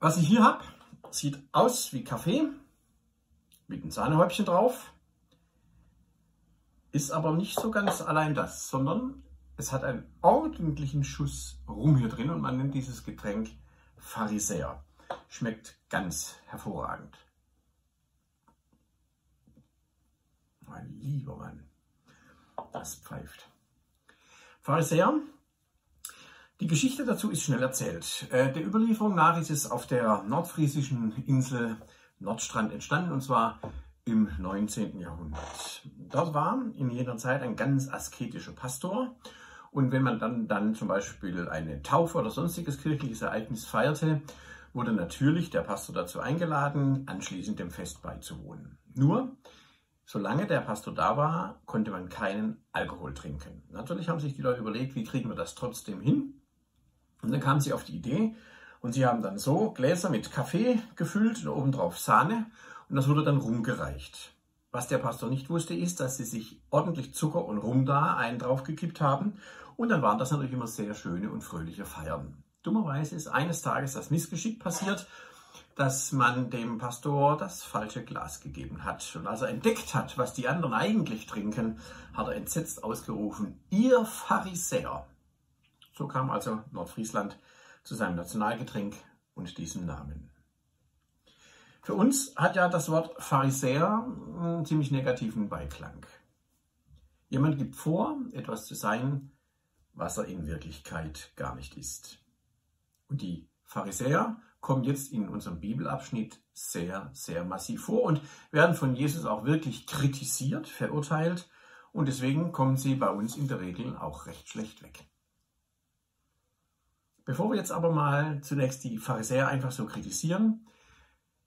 Was ich hier habe, sieht aus wie Kaffee mit einem Sahnehäubchen drauf, ist aber nicht so ganz allein das, sondern es hat einen ordentlichen Schuss Rum hier drin und man nennt dieses Getränk Pharisäer. Schmeckt ganz hervorragend. Mein lieber Mann, das pfeift. Pharisäer, die Geschichte dazu ist schnell erzählt. Äh, der Überlieferung nach ist es auf der nordfriesischen Insel Nordstrand entstanden und zwar im 19. Jahrhundert. Dort war in jener Zeit ein ganz asketischer Pastor und wenn man dann, dann zum Beispiel eine Taufe oder sonstiges kirchliches Ereignis feierte, wurde natürlich der Pastor dazu eingeladen, anschließend dem Fest beizuwohnen. Nur, solange der Pastor da war, konnte man keinen Alkohol trinken. Natürlich haben sich die Leute überlegt, wie kriegen wir das trotzdem hin? Und dann kamen sie auf die Idee und sie haben dann so Gläser mit Kaffee gefüllt und obendrauf Sahne und das wurde dann rumgereicht. Was der Pastor nicht wusste, ist, dass sie sich ordentlich Zucker und Rum da einen draufgekippt haben und dann waren das natürlich immer sehr schöne und fröhliche Feiern. Dummerweise ist eines Tages das Missgeschick passiert, dass man dem Pastor das falsche Glas gegeben hat. Und als er entdeckt hat, was die anderen eigentlich trinken, hat er entsetzt ausgerufen, ihr Pharisäer. So kam also Nordfriesland zu seinem Nationalgetränk und diesem Namen. Für uns hat ja das Wort Pharisäer einen ziemlich negativen Beiklang. Jemand gibt vor, etwas zu sein, was er in Wirklichkeit gar nicht ist. Und die Pharisäer kommen jetzt in unserem Bibelabschnitt sehr, sehr massiv vor und werden von Jesus auch wirklich kritisiert, verurteilt und deswegen kommen sie bei uns in der Regel auch recht schlecht weg. Bevor wir jetzt aber mal zunächst die Pharisäer einfach so kritisieren,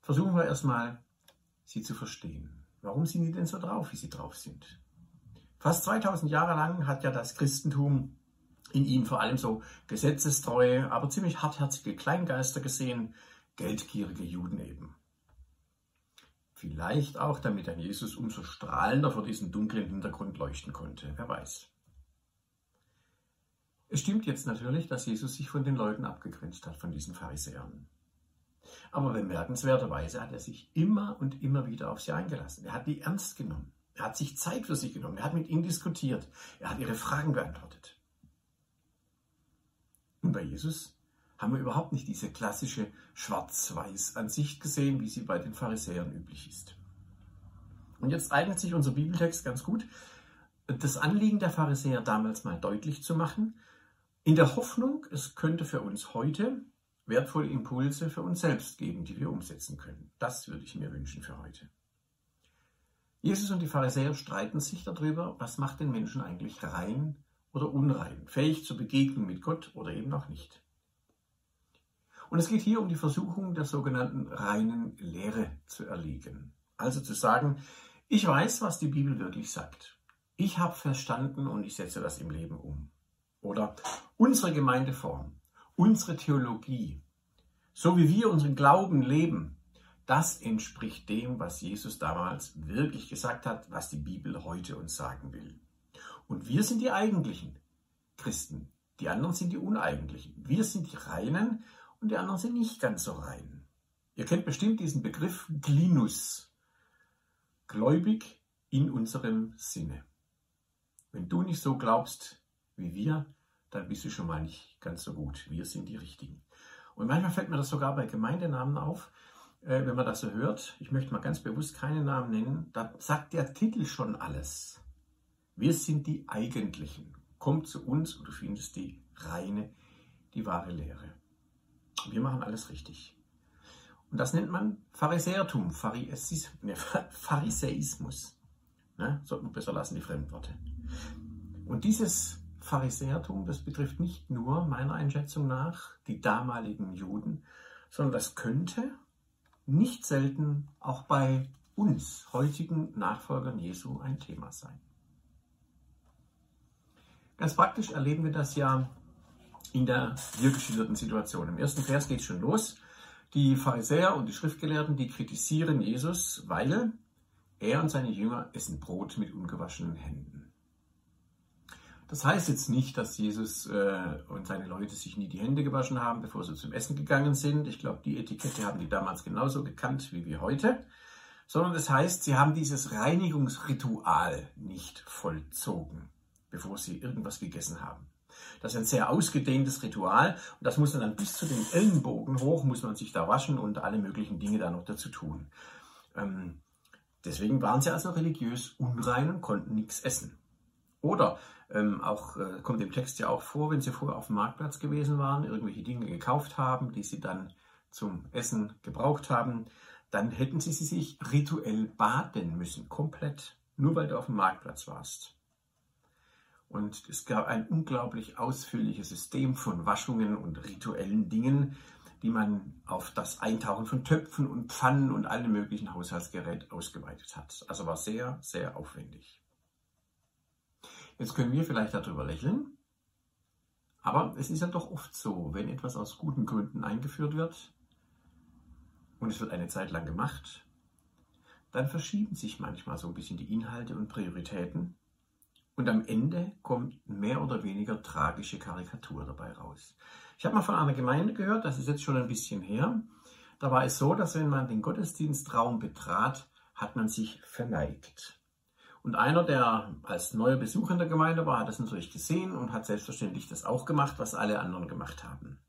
versuchen wir erstmal, sie zu verstehen. Warum sind die denn so drauf, wie sie drauf sind? Fast 2000 Jahre lang hat ja das Christentum in ihnen vor allem so gesetzestreue, aber ziemlich hartherzige Kleingeister gesehen, geldgierige Juden eben. Vielleicht auch, damit ein Jesus umso strahlender vor diesem dunklen Hintergrund leuchten konnte, wer weiß. Es stimmt jetzt natürlich, dass Jesus sich von den Leuten abgegrenzt hat, von diesen Pharisäern. Aber bemerkenswerterweise hat er sich immer und immer wieder auf sie eingelassen. Er hat die ernst genommen. Er hat sich Zeit für sie genommen. Er hat mit ihnen diskutiert. Er hat ihre Fragen beantwortet. Und bei Jesus haben wir überhaupt nicht diese klassische Schwarz-Weiß-Ansicht gesehen, wie sie bei den Pharisäern üblich ist. Und jetzt eignet sich unser Bibeltext ganz gut, das Anliegen der Pharisäer damals mal deutlich zu machen, in der Hoffnung, es könnte für uns heute wertvolle Impulse für uns selbst geben, die wir umsetzen können. Das würde ich mir wünschen für heute. Jesus und die Pharisäer streiten sich darüber, was macht den Menschen eigentlich rein oder unrein, fähig zur Begegnung mit Gott oder eben auch nicht. Und es geht hier um die Versuchung der sogenannten reinen Lehre zu erliegen. Also zu sagen, ich weiß, was die Bibel wirklich sagt. Ich habe verstanden und ich setze das im Leben um. Oder unsere Gemeindeform, unsere Theologie, so wie wir unseren Glauben leben, das entspricht dem, was Jesus damals wirklich gesagt hat, was die Bibel heute uns sagen will. Und wir sind die eigentlichen Christen. Die anderen sind die uneigentlichen. Wir sind die Reinen und die anderen sind nicht ganz so rein. Ihr kennt bestimmt diesen Begriff Glinus. Gläubig in unserem Sinne. Wenn du nicht so glaubst wie wir, dann bist du schon mal nicht ganz so gut. Wir sind die Richtigen. Und manchmal fällt mir das sogar bei Gemeindenamen auf, äh, wenn man das so hört. Ich möchte mal ganz bewusst keine Namen nennen. Da sagt der Titel schon alles. Wir sind die Eigentlichen. Komm zu uns und du findest die reine, die wahre Lehre. Wir machen alles richtig. Und das nennt man Pharisäertum, ne, Pharisäismus. Ne? Sollten wir besser lassen, die Fremdworte. Und dieses Pharisäertum, das betrifft nicht nur meiner Einschätzung nach die damaligen Juden, sondern das könnte nicht selten auch bei uns, heutigen Nachfolgern Jesu, ein Thema sein. Ganz praktisch erleben wir das ja in der hier geschilderten Situation. Im ersten Vers geht es schon los. Die Pharisäer und die Schriftgelehrten, die kritisieren Jesus, weil er und seine Jünger essen Brot mit ungewaschenen Händen. Das heißt jetzt nicht, dass Jesus äh, und seine Leute sich nie die Hände gewaschen haben, bevor sie zum Essen gegangen sind. Ich glaube, die Etikette haben die damals genauso gekannt wie wir heute. Sondern das heißt, sie haben dieses Reinigungsritual nicht vollzogen, bevor sie irgendwas gegessen haben. Das ist ein sehr ausgedehntes Ritual und das muss man dann bis zu den Ellenbogen hoch, muss man sich da waschen und alle möglichen Dinge da noch dazu tun. Ähm, deswegen waren sie also religiös unrein und konnten nichts essen. Oder ähm, auch äh, kommt im Text ja auch vor, wenn sie vorher auf dem Marktplatz gewesen waren, irgendwelche Dinge gekauft haben, die sie dann zum Essen gebraucht haben, dann hätten sie sich rituell baden müssen, komplett, nur weil du auf dem Marktplatz warst. Und es gab ein unglaublich ausführliches System von Waschungen und rituellen Dingen, die man auf das Eintauchen von Töpfen und Pfannen und allen möglichen Haushaltsgerät ausgeweitet hat. Also war sehr, sehr aufwendig. Jetzt können wir vielleicht darüber lächeln, aber es ist ja doch oft so, wenn etwas aus guten Gründen eingeführt wird und es wird eine Zeit lang gemacht, dann verschieben sich manchmal so ein bisschen die Inhalte und Prioritäten und am Ende kommt mehr oder weniger tragische Karikatur dabei raus. Ich habe mal von einer Gemeinde gehört, das ist jetzt schon ein bisschen her. Da war es so, dass wenn man den Gottesdienstraum betrat, hat man sich verneigt. Und einer, der als neuer Besucher in der Gemeinde war, hat das natürlich gesehen und hat selbstverständlich das auch gemacht, was alle anderen gemacht haben.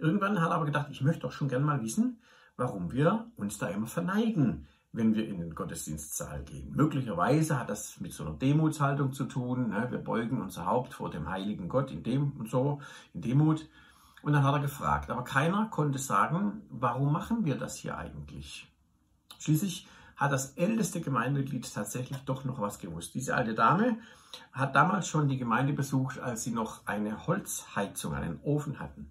Irgendwann hat er aber gedacht, ich möchte doch schon gern mal wissen, warum wir uns da immer verneigen, wenn wir in den Gottesdienstsaal gehen. Möglicherweise hat das mit so einer Demutshaltung zu tun. Ne? Wir beugen unser Haupt vor dem heiligen Gott in dem und so, in Demut. Und dann hat er gefragt, aber keiner konnte sagen, warum machen wir das hier eigentlich? Schließlich hat das älteste Gemeindeglied tatsächlich doch noch was gewusst. Diese alte Dame hat damals schon die Gemeinde besucht, als sie noch eine Holzheizung, einen Ofen hatten.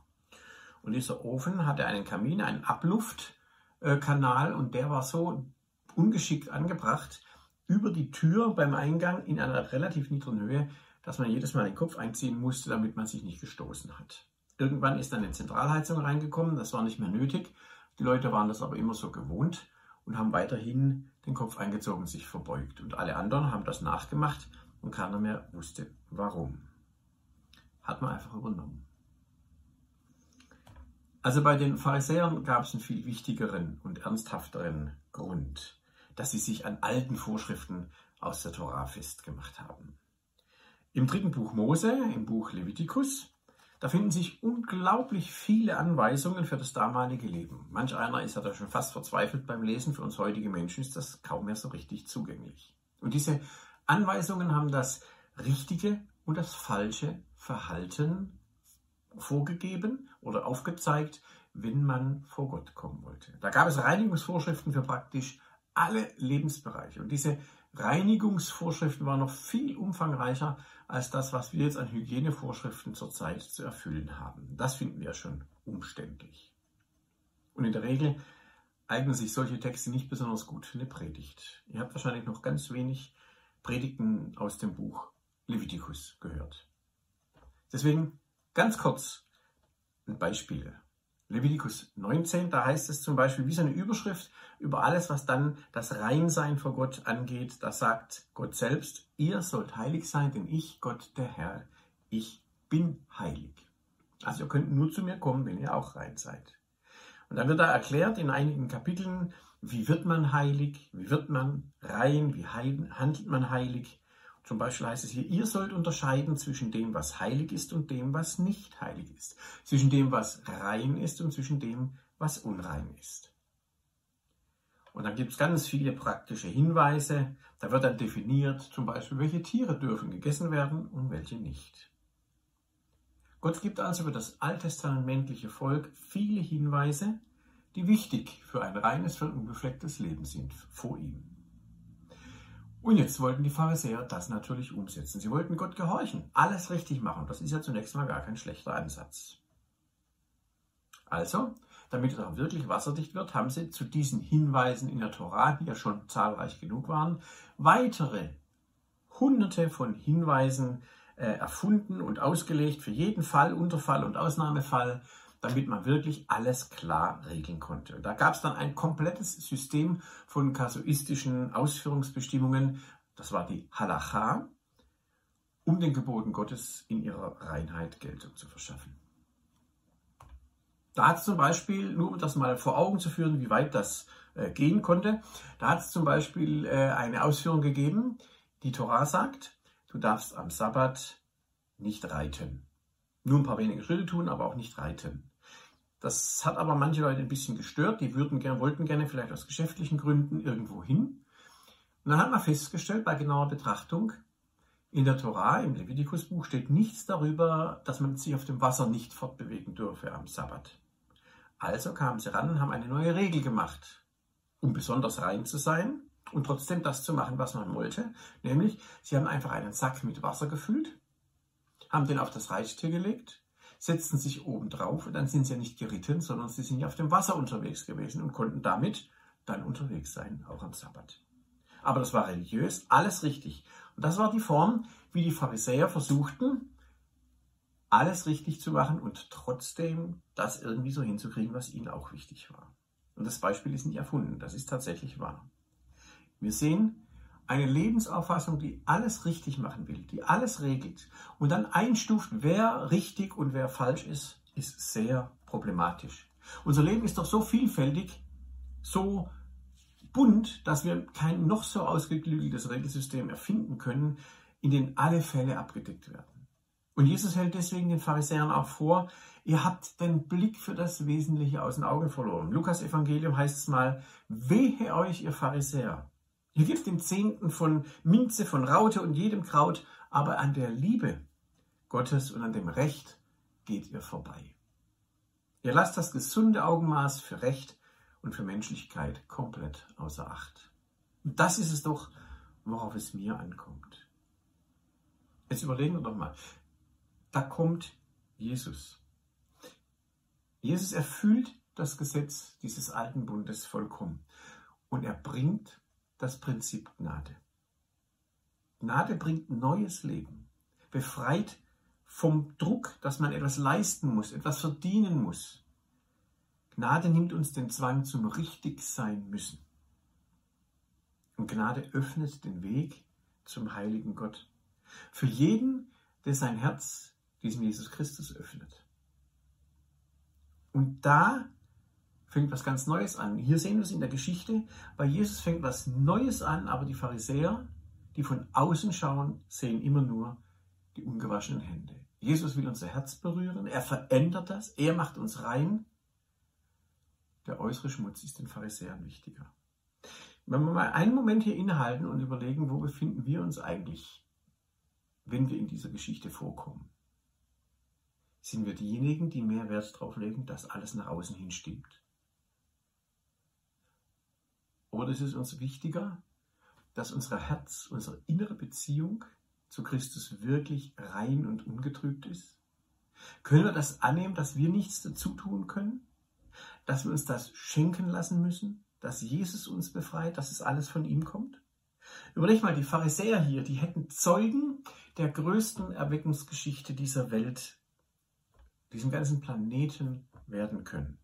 Und dieser Ofen hatte einen Kamin, einen Abluftkanal und der war so ungeschickt angebracht über die Tür beim Eingang in einer relativ niedrigen Höhe, dass man jedes Mal den Kopf einziehen musste, damit man sich nicht gestoßen hat. Irgendwann ist dann eine Zentralheizung reingekommen, das war nicht mehr nötig. Die Leute waren das aber immer so gewohnt und haben weiterhin den Kopf eingezogen, sich verbeugt. Und alle anderen haben das nachgemacht und keiner mehr wusste, warum. Hat man einfach übernommen. Also bei den Pharisäern gab es einen viel wichtigeren und ernsthafteren Grund, dass sie sich an alten Vorschriften aus der Tora festgemacht haben. Im dritten Buch Mose, im Buch Levitikus, da finden sich unglaublich viele Anweisungen für das damalige Leben. Manch einer ist ja da schon fast verzweifelt beim Lesen. Für uns heutige Menschen ist das kaum mehr so richtig zugänglich. Und diese Anweisungen haben das richtige und das falsche Verhalten vorgegeben oder aufgezeigt, wenn man vor Gott kommen wollte. Da gab es Reinigungsvorschriften für praktisch alle Lebensbereiche. Und diese Reinigungsvorschriften waren noch viel umfangreicher als das, was wir jetzt an Hygienevorschriften zurzeit zu erfüllen haben. Das finden wir schon umständlich. Und in der Regel eignen sich solche Texte nicht besonders gut für eine Predigt. Ihr habt wahrscheinlich noch ganz wenig Predigten aus dem Buch Leviticus gehört. Deswegen ganz kurz ein Beispiel. Levitikus 19, da heißt es zum Beispiel wie so eine Überschrift über alles, was dann das Reinsein vor Gott angeht. Da sagt Gott selbst, ihr sollt heilig sein, denn ich, Gott der Herr, ich bin heilig. Also ihr könnt nur zu mir kommen, wenn ihr auch rein seid. Und dann wird da erklärt in einigen Kapiteln, wie wird man heilig, wie wird man rein, wie handelt man heilig. Zum Beispiel heißt es hier, ihr sollt unterscheiden zwischen dem, was heilig ist und dem, was nicht heilig ist. Zwischen dem, was rein ist und zwischen dem, was unrein ist. Und dann gibt es ganz viele praktische Hinweise. Da wird dann definiert, zum Beispiel, welche Tiere dürfen gegessen werden und welche nicht. Gott gibt also für das alttestamentliche Volk viele Hinweise, die wichtig für ein reines und unbeflecktes Leben sind vor ihm. Und jetzt wollten die Pharisäer das natürlich umsetzen. Sie wollten Gott gehorchen, alles richtig machen. Das ist ja zunächst mal gar kein schlechter Ansatz. Also, damit es auch wirklich wasserdicht wird, haben sie zu diesen Hinweisen in der Tora, die ja schon zahlreich genug waren, weitere hunderte von Hinweisen äh, erfunden und ausgelegt für jeden Fall, Unterfall und Ausnahmefall, damit man wirklich alles klar regeln konnte. Und da gab es dann ein komplettes System von kasuistischen Ausführungsbestimmungen. Das war die Halacha. um den Geboten Gottes in ihrer Reinheit Geltung zu verschaffen. Da hat es zum Beispiel, nur um das mal vor Augen zu führen, wie weit das äh, gehen konnte, da hat es zum Beispiel äh, eine Ausführung gegeben, die Torah sagt, du darfst am Sabbat nicht reiten. Nur ein paar wenige Schritte tun, aber auch nicht reiten. Das hat aber manche Leute ein bisschen gestört. Die würden, wollten gerne vielleicht aus geschäftlichen Gründen irgendwo hin. Und dann hat man festgestellt, bei genauer Betrachtung, in der Torah, im Levitikusbuch, steht nichts darüber, dass man sich auf dem Wasser nicht fortbewegen dürfe am Sabbat. Also kamen sie ran und haben eine neue Regel gemacht, um besonders rein zu sein und trotzdem das zu machen, was man wollte. Nämlich, sie haben einfach einen Sack mit Wasser gefüllt, haben den auf das Reittier gelegt, setzten sich oben drauf und dann sind sie ja nicht geritten, sondern sie sind ja auf dem Wasser unterwegs gewesen und konnten damit dann unterwegs sein, auch am Sabbat. Aber das war religiös, alles richtig. Und das war die Form, wie die Pharisäer versuchten, alles richtig zu machen und trotzdem das irgendwie so hinzukriegen, was ihnen auch wichtig war. Und das Beispiel ist nicht erfunden, das ist tatsächlich wahr. Wir sehen eine Lebensauffassung, die alles richtig machen will, die alles regelt und dann einstuft, wer richtig und wer falsch ist, ist sehr problematisch. Unser Leben ist doch so vielfältig, so bunt, dass wir kein noch so ausgeklügeltes Regelsystem erfinden können, in dem alle Fälle abgedeckt werden. Und Jesus hält deswegen den Pharisäern auch vor, ihr habt den Blick für das Wesentliche aus den Augen verloren. Lukas Evangelium heißt es mal, wehe euch, ihr Pharisäer. Ihr gebt den Zehnten von Minze, von Raute und jedem Kraut, aber an der Liebe Gottes und an dem Recht geht ihr vorbei. Ihr lasst das gesunde Augenmaß für Recht und für Menschlichkeit komplett außer Acht. Und das ist es doch, worauf es mir ankommt. Jetzt überlegen wir doch mal. Da kommt Jesus. Jesus erfüllt das Gesetz dieses alten Bundes vollkommen. Und er bringt das Prinzip Gnade. Gnade bringt neues Leben, befreit vom Druck, dass man etwas leisten muss, etwas verdienen muss, Gnade nimmt uns den Zwang zum Richtigsein müssen. Und Gnade öffnet den Weg zum heiligen Gott. Für jeden, der sein Herz diesem Jesus Christus öffnet. Und da fängt was ganz Neues an. Hier sehen wir es in der Geschichte. Bei Jesus fängt was Neues an, aber die Pharisäer, die von außen schauen, sehen immer nur die ungewaschenen Hände. Jesus will unser Herz berühren. Er verändert das. Er macht uns rein. Der äußere Schmutz ist den Pharisäern wichtiger. Wenn wir mal einen Moment hier innehalten und überlegen, wo befinden wir uns eigentlich, wenn wir in dieser Geschichte vorkommen? Sind wir diejenigen, die mehr Wert darauf legen, dass alles nach außen hin stimmt? Oder ist es uns wichtiger, dass unser Herz, unsere innere Beziehung zu Christus wirklich rein und ungetrübt ist? Können wir das annehmen, dass wir nichts dazu tun können? dass wir uns das schenken lassen müssen, dass Jesus uns befreit, dass es alles von ihm kommt? Überleg mal, die Pharisäer hier, die hätten Zeugen der größten Erweckungsgeschichte dieser Welt, diesem ganzen Planeten werden können.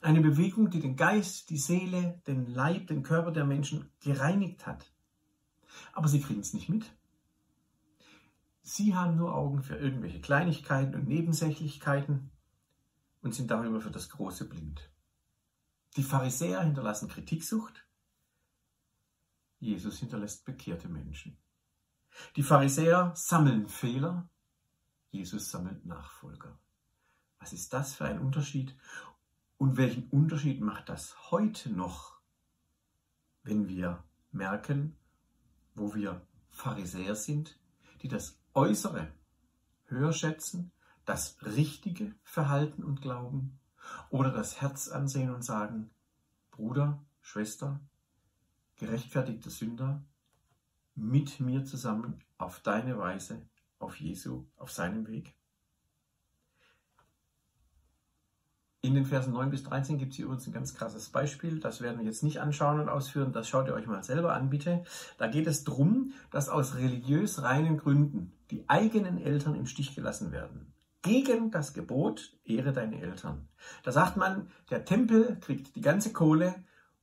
Eine Bewegung, die den Geist, die Seele, den Leib, den Körper der Menschen gereinigt hat. Aber sie kriegen es nicht mit. Sie haben nur Augen für irgendwelche Kleinigkeiten und Nebensächlichkeiten und sind darüber für das Große blind. Die Pharisäer hinterlassen Kritiksucht. Jesus hinterlässt bekehrte Menschen. Die Pharisäer sammeln Fehler. Jesus sammelt Nachfolger. Was ist das für ein Unterschied? Und welchen Unterschied macht das heute noch, wenn wir merken, wo wir Pharisäer sind, die das Äußere höher schätzen, das richtige Verhalten und Glauben oder das Herz ansehen und sagen, Bruder, Schwester, gerechtfertigter Sünder, mit mir zusammen auf deine Weise, auf Jesu, auf seinem Weg? In den Versen 9 bis 13 gibt es hier übrigens ein ganz krasses Beispiel. Das werden wir jetzt nicht anschauen und ausführen. Das schaut ihr euch mal selber an, bitte. Da geht es darum, dass aus religiös reinen Gründen die eigenen Eltern im Stich gelassen werden gegen das Gebot, ehre deine Eltern. Da sagt man, der Tempel kriegt die ganze Kohle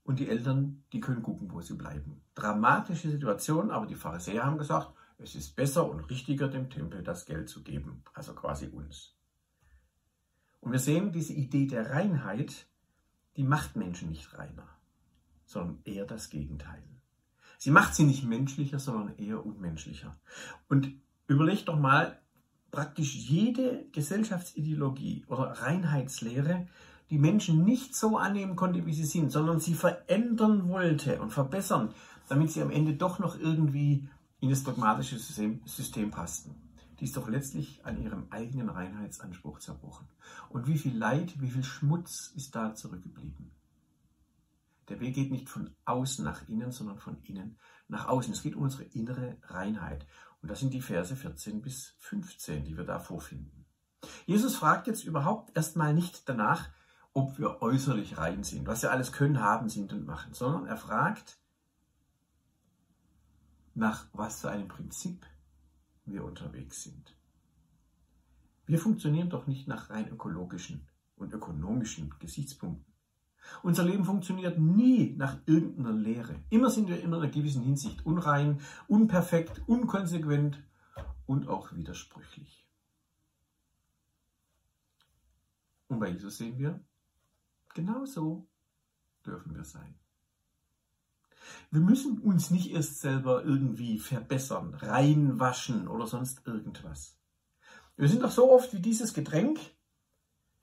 und die Eltern, die können gucken, wo sie bleiben. Dramatische Situation, aber die Pharisäer haben gesagt, Es ist besser und richtiger, dem Tempel das Geld zu geben, also quasi uns. Und wir sehen, diese Idee der Reinheit, die macht Menschen nicht reiner, sondern eher das Gegenteil. Sie macht sie nicht menschlicher, sondern eher unmenschlicher. Und überlegt doch mal, praktisch jede Gesellschaftsideologie oder Reinheitslehre, die Menschen nicht so annehmen konnte, wie sie sind, sondern sie verändern wollte und verbessern, damit sie am Ende doch noch irgendwie in das dogmatische System, System passten. Die ist doch letztlich an ihrem eigenen Reinheitsanspruch zerbrochen. Und wie viel Leid, wie viel Schmutz ist da zurückgeblieben? Der Weg geht nicht von außen nach innen, sondern von innen nach außen. Es geht um unsere innere Reinheit. Und das sind die Verse 14 bis 15, die wir da vorfinden. Jesus fragt jetzt überhaupt erstmal nicht danach, ob wir äußerlich rein sind, was wir alles können, haben, sind und machen, sondern er fragt, nach was für einem Prinzip wir unterwegs sind. Wir funktionieren doch nicht nach rein ökologischen und ökonomischen Gesichtspunkten. Unser Leben funktioniert nie nach irgendeiner Lehre. Immer sind wir in einer gewissen Hinsicht unrein, unperfekt, unkonsequent und auch widersprüchlich. Und bei Jesus sehen wir, genauso dürfen wir sein. Wir müssen uns nicht erst selber irgendwie verbessern, reinwaschen oder sonst irgendwas. Wir sind doch so oft wie dieses Getränk,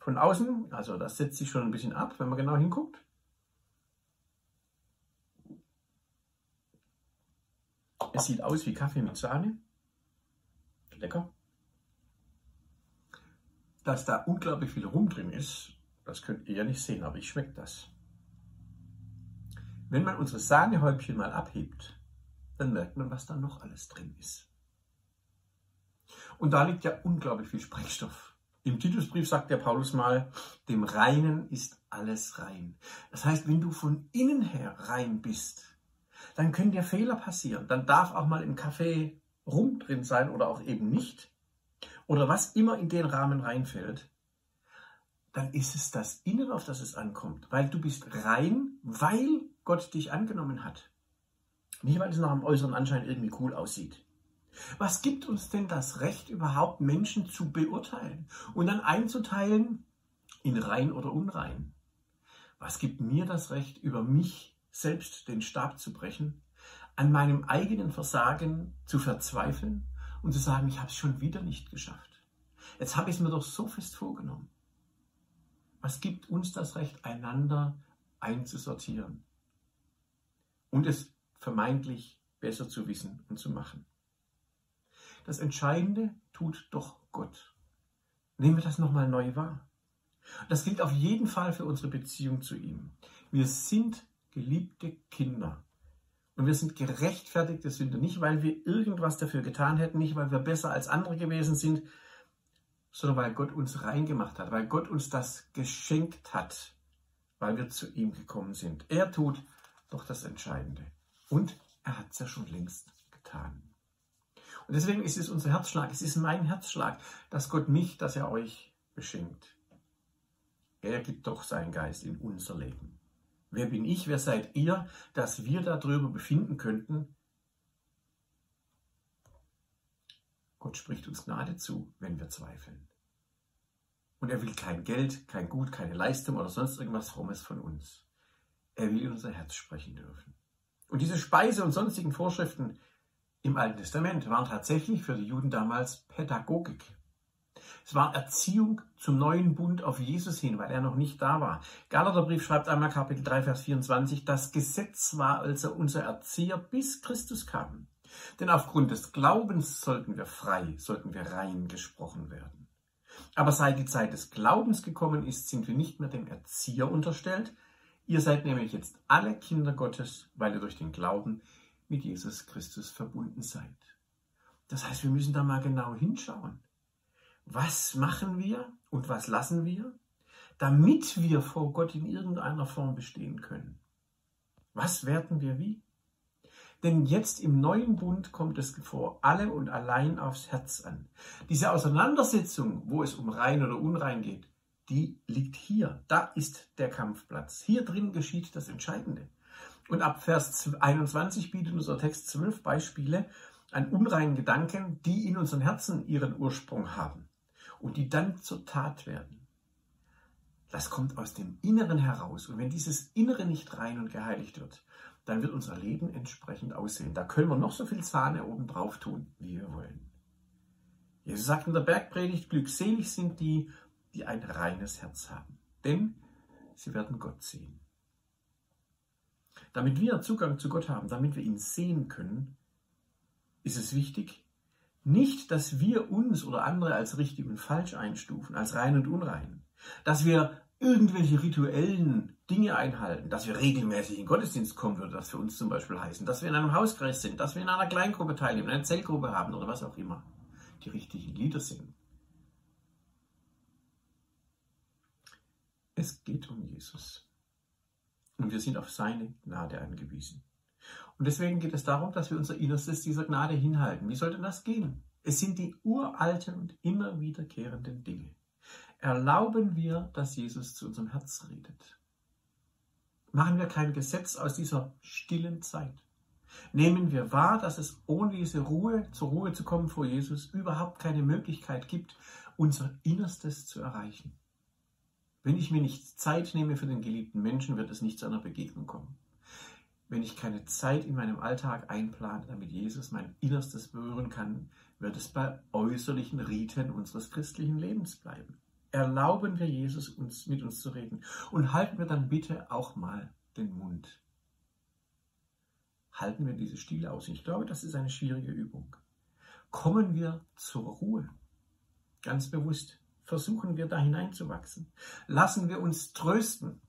von außen, also das setzt sich schon ein bisschen ab, wenn man genau hinguckt. Es sieht aus wie Kaffee mit Sahne. Lecker. Dass da unglaublich viel Rum drin ist, das könnt ihr ja nicht sehen, aber ich schmecke das. Wenn man unsere Sahnehäubchen mal abhebt, dann merkt man, was da noch alles drin ist. Und da liegt ja unglaublich viel Sprengstoff. Im Titusbrief sagt der Paulus mal, dem Reinen ist alles rein. Das heißt, wenn du von innen her rein bist, dann können dir Fehler passieren. Dann darf auch mal im Kaffee Rum drin sein oder auch eben nicht. Oder was immer in den Rahmen reinfällt. Dann ist es das Innere, auf das es ankommt. Weil du bist rein, weil Gott dich angenommen hat. Nicht, weil es nach dem äußeren Anschein irgendwie cool aussieht. Was gibt uns denn das Recht überhaupt, Menschen zu beurteilen und dann einzuteilen in rein oder unrein? Was gibt mir das Recht, über mich selbst den Stab zu brechen, an meinem eigenen Versagen zu verzweifeln und zu sagen, ich habe es schon wieder nicht geschafft? Jetzt habe ich es mir doch so fest vorgenommen. Was gibt uns das Recht, einander einzusortieren und es vermeintlich besser zu wissen und zu machen? Das Entscheidende tut doch Gott. Nehmen wir das nochmal neu wahr. Das gilt auf jeden Fall für unsere Beziehung zu ihm. Wir sind geliebte Kinder. Und wir sind gerechtfertigte Sünder. Nicht, weil wir irgendwas dafür getan hätten, nicht, weil wir besser als andere gewesen sind, sondern weil Gott uns reingemacht hat, weil Gott uns das geschenkt hat, weil wir zu ihm gekommen sind. Er tut doch das Entscheidende. Und er hat es ja schon längst getan. Und deswegen ist es unser Herzschlag, es ist mein Herzschlag, dass Gott mich, dass er euch beschenkt. Er gibt doch seinen Geist in unser Leben. Wer bin ich, wer seid ihr, dass wir darüber befinden könnten? Gott spricht uns Gnade zu, wenn wir zweifeln. Und er will kein Geld, kein Gut, keine Leistung oder sonst irgendwas Frommes von uns. Er will in unser Herz sprechen dürfen. Und diese Speise und sonstigen Vorschriften, im Alten Testament waren tatsächlich für die Juden damals Pädagogik. Es war Erziehung zum neuen Bund auf Jesus hin, weil er noch nicht da war. Galaterbrief schreibt einmal Kapitel 3, Vers 24, das Gesetz war also unser Erzieher, bis Christus kam. Denn aufgrund des Glaubens sollten wir frei, sollten wir rein gesprochen werden. Aber seit die Zeit des Glaubens gekommen ist, sind wir nicht mehr dem Erzieher unterstellt. Ihr seid nämlich jetzt alle Kinder Gottes, weil ihr durch den Glauben mit Jesus Christus verbunden seid. Das heißt, wir müssen da mal genau hinschauen. Was machen wir und was lassen wir, damit wir vor Gott in irgendeiner Form bestehen können? Was werten wir wie? Denn jetzt im neuen Bund kommt es vor alle und allein aufs Herz an. Diese Auseinandersetzung, wo es um rein oder unrein geht, die liegt hier. Da ist der Kampfplatz. Hier drin geschieht das Entscheidende. Und ab Vers 21 bietet unser Text zwölf Beispiele, an unreinen Gedanken, die in unseren Herzen ihren Ursprung haben und die dann zur Tat werden. Das kommt aus dem Inneren heraus. Und wenn dieses Innere nicht rein und geheiligt wird, dann wird unser Leben entsprechend aussehen. Da können wir noch so viel Sahne oben drauf tun, wie wir wollen. Jesus sagt in der Bergpredigt, glückselig sind die, die ein reines Herz haben, denn sie werden Gott sehen. Damit wir Zugang zu Gott haben, damit wir ihn sehen können, ist es wichtig, nicht, dass wir uns oder andere als richtig und falsch einstufen, als rein und unrein, dass wir irgendwelche rituellen Dinge einhalten, dass wir regelmäßig in Gottesdienst kommen, würde das für uns zum Beispiel heißen, dass wir in einem Hauskreis sind, dass wir in einer Kleingruppe teilnehmen, eine Zellgruppe haben oder was auch immer, die richtigen Lieder singen. Es geht um Jesus. Und wir sind auf seine Gnade angewiesen. Und deswegen geht es darum, dass wir unser Innerstes dieser Gnade hinhalten. Wie sollte das gehen? Es sind die uralten und immer wiederkehrenden Dinge. Erlauben wir, dass Jesus zu unserem Herz redet. Machen wir kein Gesetz aus dieser stillen Zeit. Nehmen wir wahr, dass es ohne diese Ruhe, zur Ruhe zu kommen vor Jesus, überhaupt keine Möglichkeit gibt, unser Innerstes zu erreichen. Wenn ich mir nicht Zeit nehme für den geliebten Menschen, wird es nicht zu einer Begegnung kommen. Wenn ich keine Zeit in meinem Alltag einplane, damit Jesus mein Innerstes berühren kann, wird es bei äußerlichen Riten unseres christlichen Lebens bleiben. Erlauben wir Jesus, uns, mit uns zu reden und halten wir dann bitte auch mal den Mund. Halten wir diese Stille aus. Ich glaube, das ist eine schwierige Übung. Kommen wir zur Ruhe. Ganz bewusst versuchen wir da hineinzuwachsen. Lassen wir uns trösten,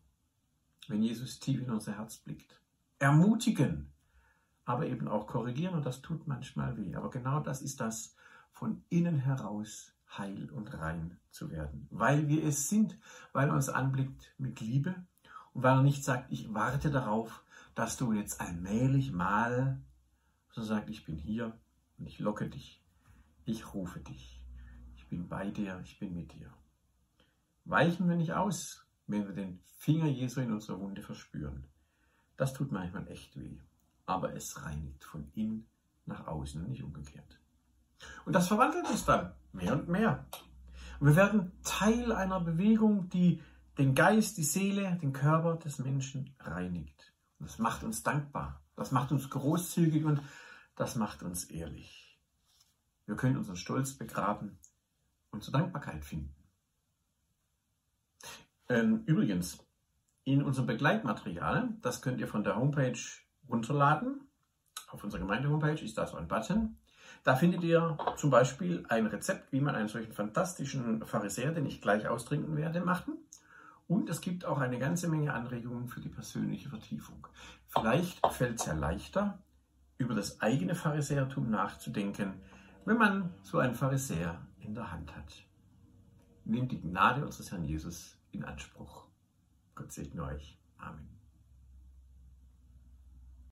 wenn Jesus tief in unser Herz blickt. Ermutigen, aber eben auch korrigieren und das tut manchmal weh. Aber genau das ist das, von innen heraus heil und rein zu werden, weil wir es sind, weil er uns anblickt mit Liebe und weil er nicht sagt, ich warte darauf, dass du jetzt allmählich mal, so sagt, ich bin hier und ich locke dich, ich rufe dich bin bei dir, ich bin mit dir. Weichen wir nicht aus, wenn wir den Finger Jesu in unserer Wunde verspüren. Das tut manchmal echt weh, aber es reinigt von innen nach außen und nicht umgekehrt. Und das verwandelt uns dann mehr und mehr. Und wir werden Teil einer Bewegung, die den Geist, die Seele, den Körper des Menschen reinigt. Und das macht uns dankbar, das macht uns großzügig und das macht uns ehrlich. Wir können unseren Stolz begraben und zur Dankbarkeit finden. Ähm, übrigens, in unserem Begleitmaterial, das könnt ihr von der Homepage runterladen. Auf unserer Gemeinde-Homepage ist da so ein Button. Da findet ihr zum Beispiel ein Rezept, wie man einen solchen fantastischen Pharisäer, den ich gleich austrinken werde, machen. Und es gibt auch eine ganze Menge Anregungen für die persönliche Vertiefung. Vielleicht fällt es ja leichter, über das eigene Pharisäertum nachzudenken, wenn man so einen Pharisäer in der Hand hat. Nehmt die Gnade unseres Herrn Jesus in Anspruch. Gott segne euch. Amen.